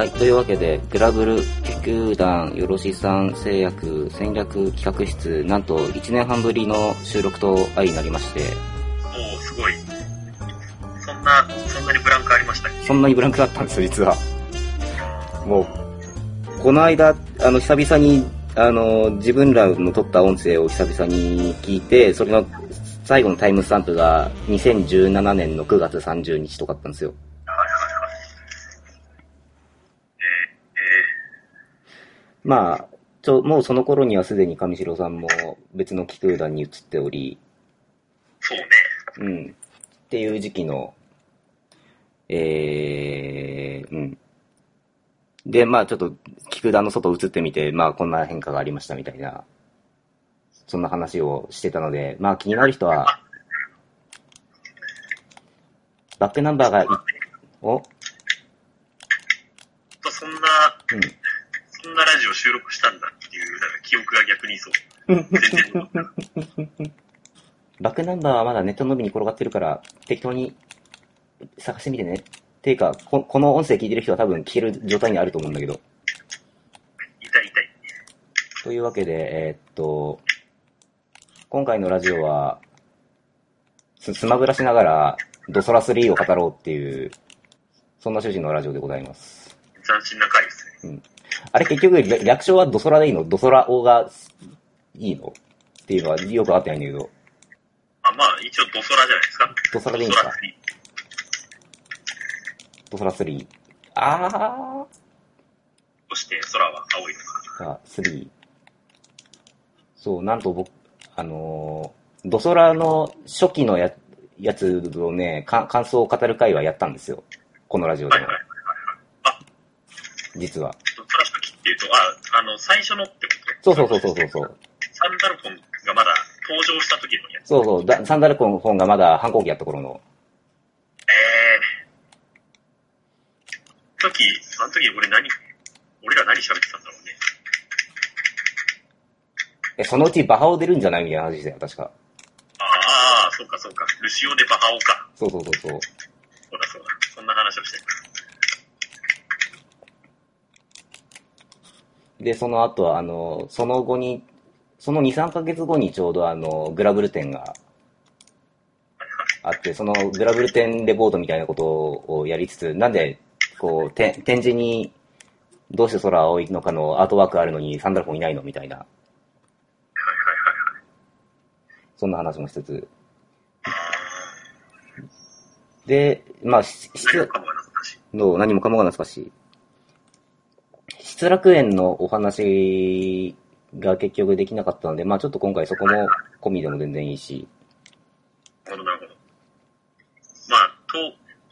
はい、というわけで、グラブル、球団、よろしさん、製薬、戦略企画室、なんと1年半ぶりの収録と相になりまして、おおすごい。そんな、そんなにブランクありましたっけ？そんなにブランクだったんですよ、実は。もう、この間、あの、久々に、あの、自分らの撮った音声を久々に聞いて、それの最後のタイムスタンプが2017年の9月30日とかだったんですよ。はいはいはい。えまあ、ちょ、もうその頃にはすでに上白さんも別の気空団に移っており、ー、そうね。うん。っていう時期の、えー、うん。で、まあちょっと、菊田の外移ってみて、まあこんな変化がありましたみたいな、そんな話をしてたので、まあ気になる人は、バックナンバーがい、お？とそんな、うん。そんなラジオ収録したんだっていう、なんか記憶が逆にそう。全然、バックナンバーはまだネットのみに転がってるから、適当に探してみてね。っていうか、ここの音声聞いてる人は多分聞ける状態にあると思うんだけど。痛い痛い。というわけで、えーっと、今回のラジオは、ススマブラしながら、ドソラ3を語ろうっていう、そんな趣旨のラジオでございます。斬新な回ですね。あれ結局、略略称はドソラでいいの？ドソラオがいいの？っていうのはよくわかってないんだけど、あ、まあ、一応ドソラじゃないですか。ドソラでいいんですかドソラ3ドソラ3。あそして空は青いのか。ーが3。そう、なんと僕、あのードソラの初期のややつをね、か感想を語る会はやったんですよ。このラジオでもはいはい。はいはい。実は。っていうと、あ、あの、最初のってことそうそうそうそうそう。サンダルコンがまだ登場した時のやつ。そうそうだ、サンダルコン本がまだ反抗期やった頃の。ええー。時、あの時俺何、俺ら何喋ってたんだろうね。え、そのうちバハオ出るんじゃないみたいな話でしたよ、確か。ああ、そうかそうか。ルシオでバハオか。そうそうそうそう。そうだそうだ。そんな話をしてる。で、その後は、あの、その後に、その2、3ヶ月後にちょうどあの、グラブル展があって、そのグラブル展レポートみたいなことをやりつつ、なんで、こう、て展示に、どうして空青いのかのアートワークあるのにサンダルフォンいないの？みたいな、そんな話もしつつ。で、まあ、ししい。の何もかもが懐かしい。失楽園のお話が結局できなかったので、まあちょっと今回そこも込みでも全然いいし、なるほど、なるほど。まあ、と、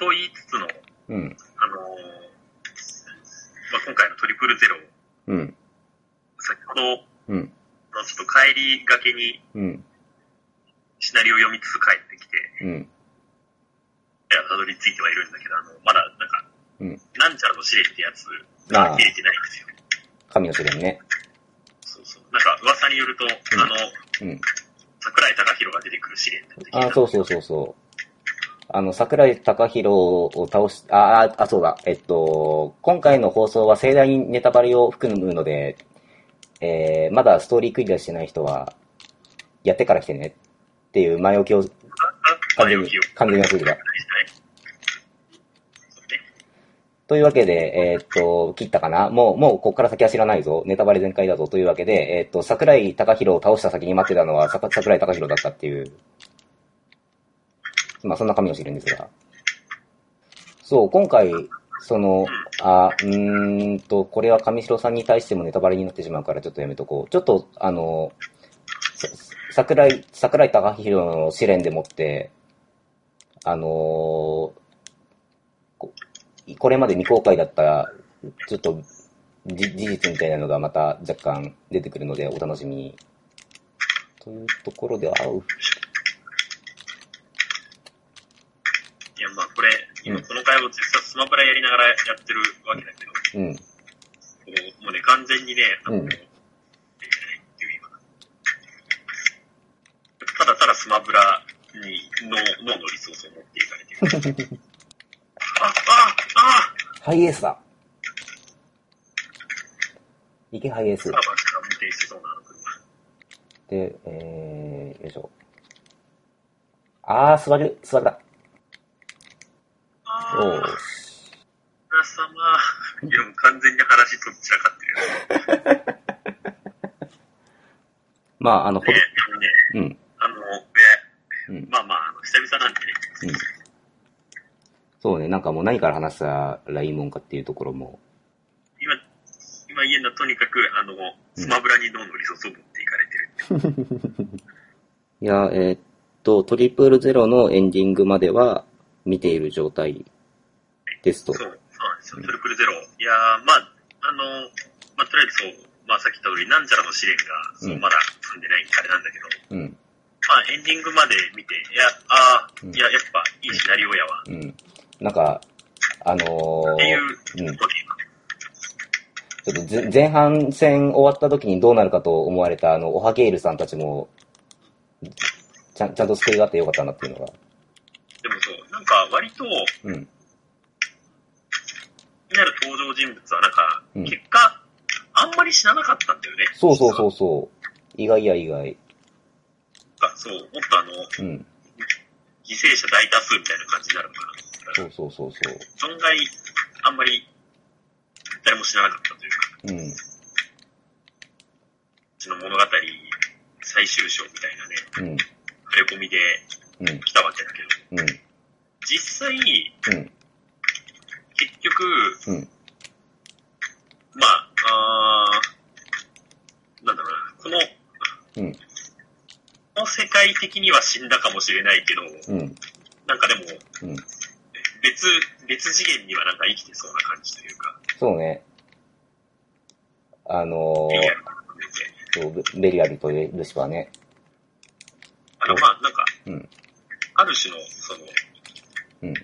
と言いつつの、うん、あのーまあ、今回のトリプルゼロ、うん、先ほど、うん、ちょっと帰りがけにうん、シナリオを読みつつ帰ってきて、うん、いや、たどり着いてはいるんだけど、あの、まだ、なんか、うん。なんちゃらの試練ってやつああが見れてないんですよ。神の試練ね。そうそう。なんか、噂によると、んあの、うん。桜井貴弘が出てくる試練ってあ、そうそうそうそう。あの、桜井貴弘を倒し、あ、あ、あ、そうだ。えっと、今回の放送は盛大にネタバレを含むので、えー、まだストーリークリアしてない人は、やってから来てねっていう前置きを完全に前置きを、完全に忘れてた。というわけで、えーっと、切ったかな？もう、もう、ここから先は知らないぞ。ネタバレ全開だぞ。というわけで、えーっと、桜井貴弘を倒した先に待ってたのは、さ桜井貴弘だったっていう。まあ、そんな神の試練ですが。そう、今回、その、あ、うーんと、これは上白さんに対してもネタバレになってしまうからちょっとやめとこう。ちょっと、あの、桜井、桜井貴弘の試練でもって、あのこれまで未公開だった、ちょっと、じ事実みたいなのがまた若干出てくるのでお楽しみに。というところで、あう。いや、まあ、これ、今うんこの回を実際スマブラやりながらやってるわけだけど、うん。こうもうね、完全にね、うんただただスマブラに、の、脳のリソースを持っていかれてる。あ、あ、あハイエースだ。池ハイエース。で、えー、よいしょ。あー、座る、座るだ。ああ、よーし。皆様。いや、もう完全に話とっちらかってるよ。まあ、あの、ほね、ど、ね、うん、あの、うんえ、、まあまあ、あの久々なんでね、うん。そうね、なんかもう何から話したらいいもんかっていうところも、今、今言えるのはとにかく、あの、スマブラに脳のリソースを持っていかれてる。いや、えーっと、トリプルゼロのエンディングまでは見ている状態ですと。そう、そうなんですよ。トリプルゼロ。いやー、まあ、あの、まあ、とりあえずそう、まあ、さっき言った通り、なんちゃらの試練が、そうう、んまだ済んでないあれなんだけど、うん、まあ、エンディングまで見て、いや、ああ、うんいや、やっぱ、いいシナリオやわ、うん。なんか、あのーううんちょっとぜ前半戦終わった時にどうなるかと思われた、あの、オハゲールさんたちも、ちゃん、ちゃんと救いがあってよかったなっていうのが。でもそう、なんか、割と、うん、気になる登場人物は、なんか、うん結果、あんまり死ななかったんだよね。そうそうそうそう。意外や意外。あそう、もっとあの、うん。犠牲者大多数みたいな感じになるのかな。そうそうそうそう。存外、あんまり、誰も知らなかったというか、うん。うちの物語最終章みたいなね、うん。触れ込みでうん。来たわけだけど、うん。実際、うん。結局、うん。まあ、あーなんだろうな、この、うん。この世界的には死んだかもしれないけど、うん。なんかでも、うん。別、別次元にはなんか生きてそうな感じというか、そうね。あのーそうベベリアルとルシファーね。あの、まあ、なんか、うん。ある種の、その、うん。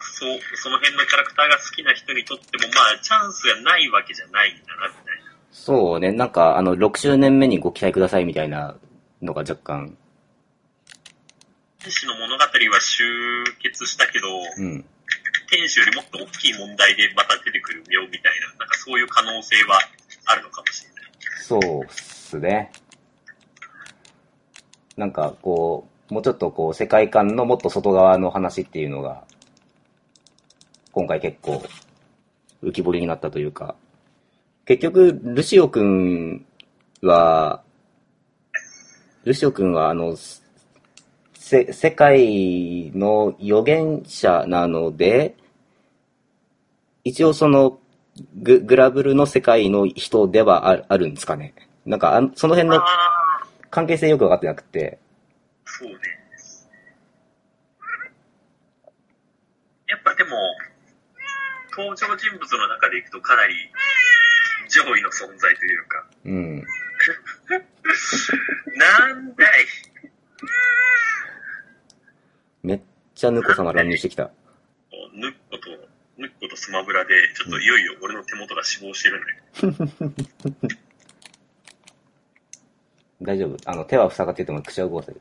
そう、その辺のキャラクターが好きな人にとっても、まあ、チャンスがないわけじゃないんだな、みたいな。そうね。なんか、あの、6周年目にご期待くださいみたいなのが若干。天使の物語は終結したけど、うん。天使よりもっと大きい問題でまた出てくるよみたいな、なんかそういう可能性はあるのかもしれない。そうっすね。なんか、こう、もうちょっとこう、世界観のもっと外側の話っていうのが、今回結構、浮き彫りになったというか、結局、ルシオくんは、ルシオくんは、あの、せ、世界の預言者なので、一応その、ググラブルの世界の人ではああるんですかね。なんかあん、その辺の関係性よくわかってなくて。そうね。やっぱでも、登場人物の中でいくとかなり上位の存在というか、うん。なんだいちゃヌコ様乱入してきた。ヌッコと、ヌッコとスマブラで、ちょっといよいよ俺の手元が死亡してるのよ。大丈夫。あの、手は塞がってても口は動かせる。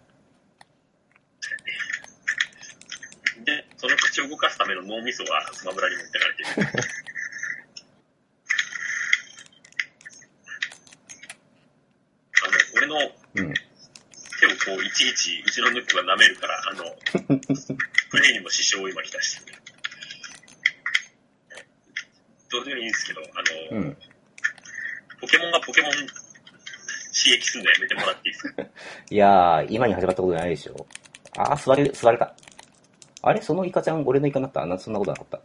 で、その口を動かすための脳みそはスマブラに持ってかれてる。あの、俺のうん。こう、いちいち、うちのヌックが舐めるから、あの、プレイにも支障を今きたしてる。どうでもいいんですけど、あの、うん。ポケモンがポケモン刺激するのやめてもらっていいですか？いやー、今に始まったことないでしょ。あー、座れる、座れた。あれ？そのイカちゃん、俺のイカになった？な、そんなことなかった？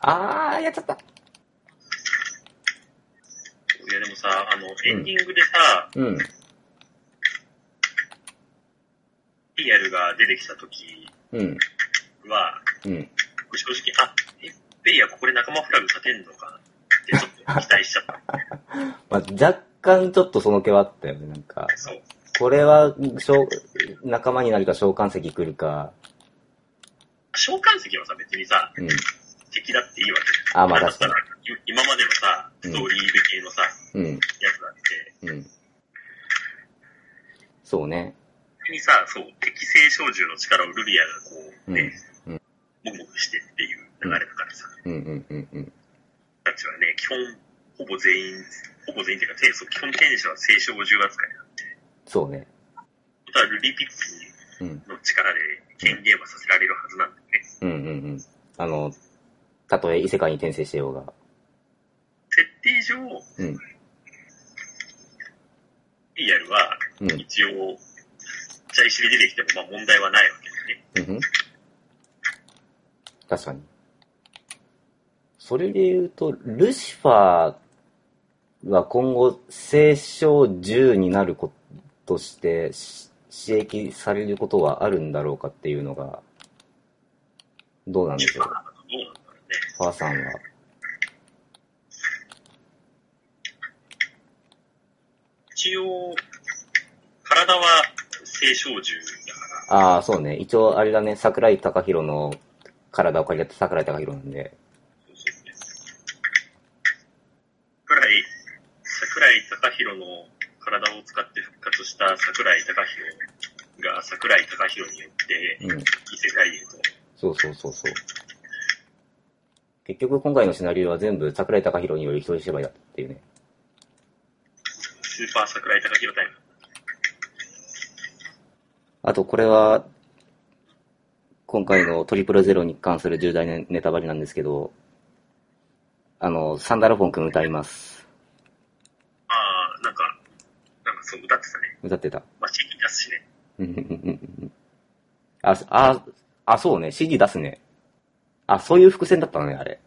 あー、やっちゃった。いやでもさ、あの、エンディングでさ、うん。リアルが出てきた時うん。は、うん。僕正直、あ、え、ベイヤここで仲間フラグ立てんのかってちょっと期待しちゃった。まあ、若干ちょっとその気はあったよね、なんか。そう。これは、召仲間になるか召喚石来るか。召喚石はさ、別にさ、うん。敵だっていいわけあまあ確かに今までのさ、ストーリー系のさ、うん。やつだって、うん。そうね。にさ、そう、適正小銃の力をルリアがこう、ね、うんもぐもぐしてっていう流れだからさ、うんうんうんうん。たちはね、基本、ほぼ全員、ほぼ全員っていうか、そう基本天使は正小銃扱いなんで、そうね。本当はルリピッうん。ピの力で権限はさせられるはずなんだよね。うんうんうん。あの、たとえ異世界に転生してようが。設定上、うん。リアルは、うん。一応、茶石で出てきても、まあ問題はないわけだよね。うんふん。確かに。それで言うと、ルシファーは今後、聖書10になることとして、し刺激されることはあるんだろうかっていうのが、どうなんでしょう、どうなんだろうね。ファーさんは。一応、体は正小銃だから、ああ、そうね。一応、あれだね、桜井貴弘の体を借りた桜井貴弘なんで。桜井、桜井貴弘の体を使って復活した桜井貴弘が桜井貴弘によってうん。異世界へと、そうそうそうそう。結局、今回のシナリオは全部桜井貴弘による一人芝居だったっていうね。スーパー桜井貴弘タイム。あと、これは、今回のトリプルゼロに関する重大なネタバレなんですけど、あの、サンダルフォン君歌います。ああ、なんか、なんかそう歌ってたね。歌ってた。まあ、CD 出すしね。うんうんうんうんあ、あ、あ、そうね、CD 出すね。あ、そういう伏線だったのね、あれ。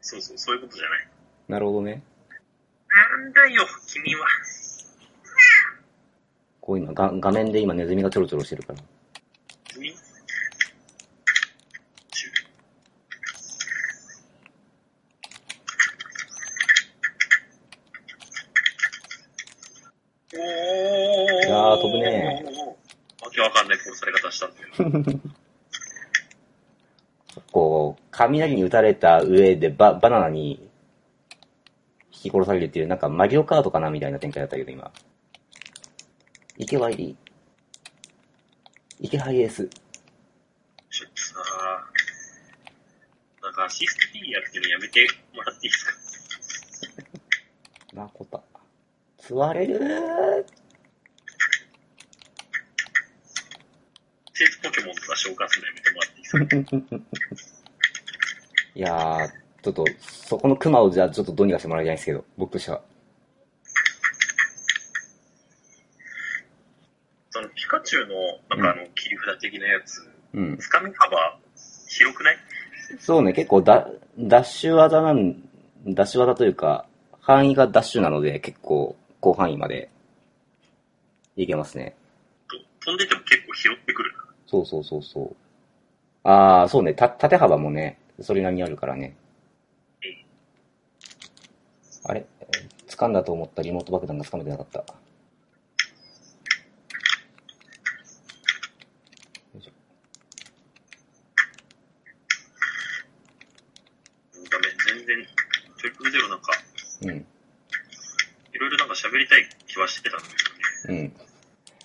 そうそう、そういうことじゃない。なるほどね。なんだよ、君は。こう今、が画面で今ネズミがちょろちょろしてるから。君中おー。いやー飛ぶねわけわかんない殺され方したんだよ。こう、雷に打たれた上でババナナに引き殺されるっていう、なんかマリオカートかなみたいな展開だったけど、今。池ワイリー。池ハイエース。さ、なんかアシスト P やってるのやめてもらっていいですか？マコタ。つわれるー聖地ポケモンとか召喚するのやめてもらっていいですかいやー、ちょっと、そこのクマをじゃあちょっとどうにかしてもらいたいんですけど、僕としては。そのピカチュウの、なんかあの、切り札的なやつ、うん。つかみ幅、広くない？そうね、結構ダダッシュ技なん、ダッシュ技というか、範囲がダッシュなので、結構広範囲までいけますね。と飛んでても結構拾ってくるな。そうそうそうそう。ああ、そうね、た、縦幅もね、それなりにあるからね。あれ？えー掴んだと思ったリモート爆弾が掴めてなかった。よいしょダメ、全然、トリプルゼロなんか、うん、いろいろなんか喋りたい気はしてたんだけうん。どね。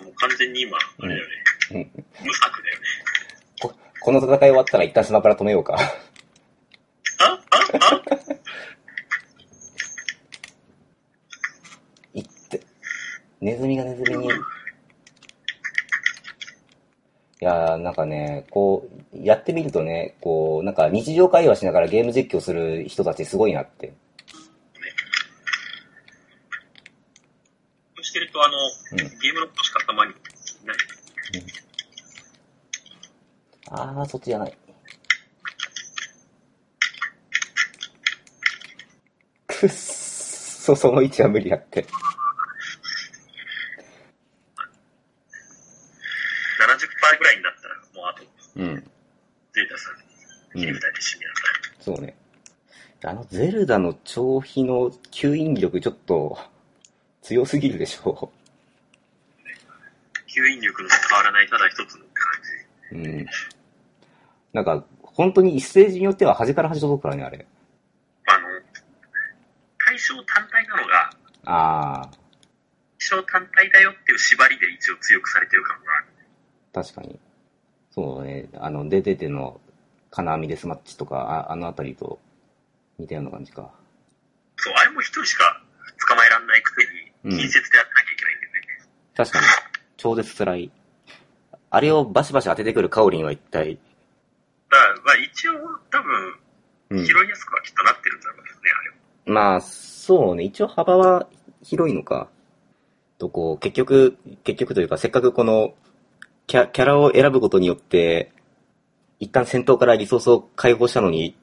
もう完全に今、あれだよね。うん無策だよね。こ、この戦い終わったら一旦スマブラ止めようか。あああいって。ネズミがネズミに。いやー、なんかね、こう、やってみるとね、こう、なんか日常会話しながらゲーム実況する人たちすごいなって。してると、あの、うんゲームのことしか頭にない。あー、そっちじゃない。くっそ、その位置は無理だって。70%ぐらいになったら、もうあと、うん。ゼータさん、切り札で死ぬやそうね。あのゼルダの超飛の吸引力ちょっと強すぎるでしょ吸引力の変わらないただ一つの感じ。う。うん。なんか、本当に一斉によっては端から端届くからね、あれ。あの、対象単体なのが、ああ、対象単体だよっていう縛りで一応強くされてる感がある。確かに。そうね、あの、出てての金網デスマッチとか、ああのあたりと似たような感じか。そう、あれも一人しか捕まえられないくせうんに、近接でやってなきゃいけないんだよね。確かに、超絶辛い。あれをバシバシ当ててくるカオリンは一体、あ一応多分、うん。拾いやすくはきっとなってるんだろうけどね、あれは。まあ、そうね。一応幅は広いのか。と、こう、結局、結局というか、せっかくこの、キャキャラを選ぶことによって、一旦戦闘からリソースを解放したのに、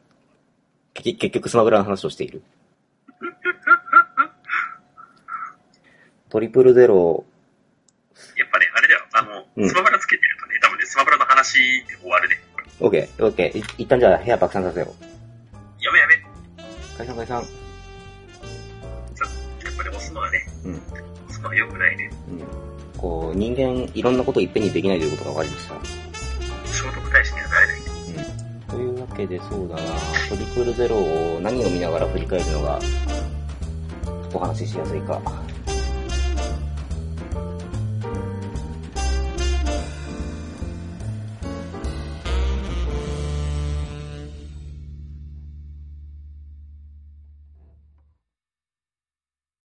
結結局スマブラの話をしている。トリプルゼロ、やっぱね、あれだよ、あの、うんスマブラつけてるとね、多分ね、スマブラの話で終わるね。これオッケー、オッケー。い一旦じゃあ部屋爆散させよやめやめ。う。解散解散。やっぱり押すのはね、うん。押すのは良くないね。うん。こう、人間、いろんなことをいっぺんにできないということが分かりました。聖徳太子にはなれない。というわけで、そうだな、トリプルゼロを何を見ながら振り返るのが、お話ししやすいか。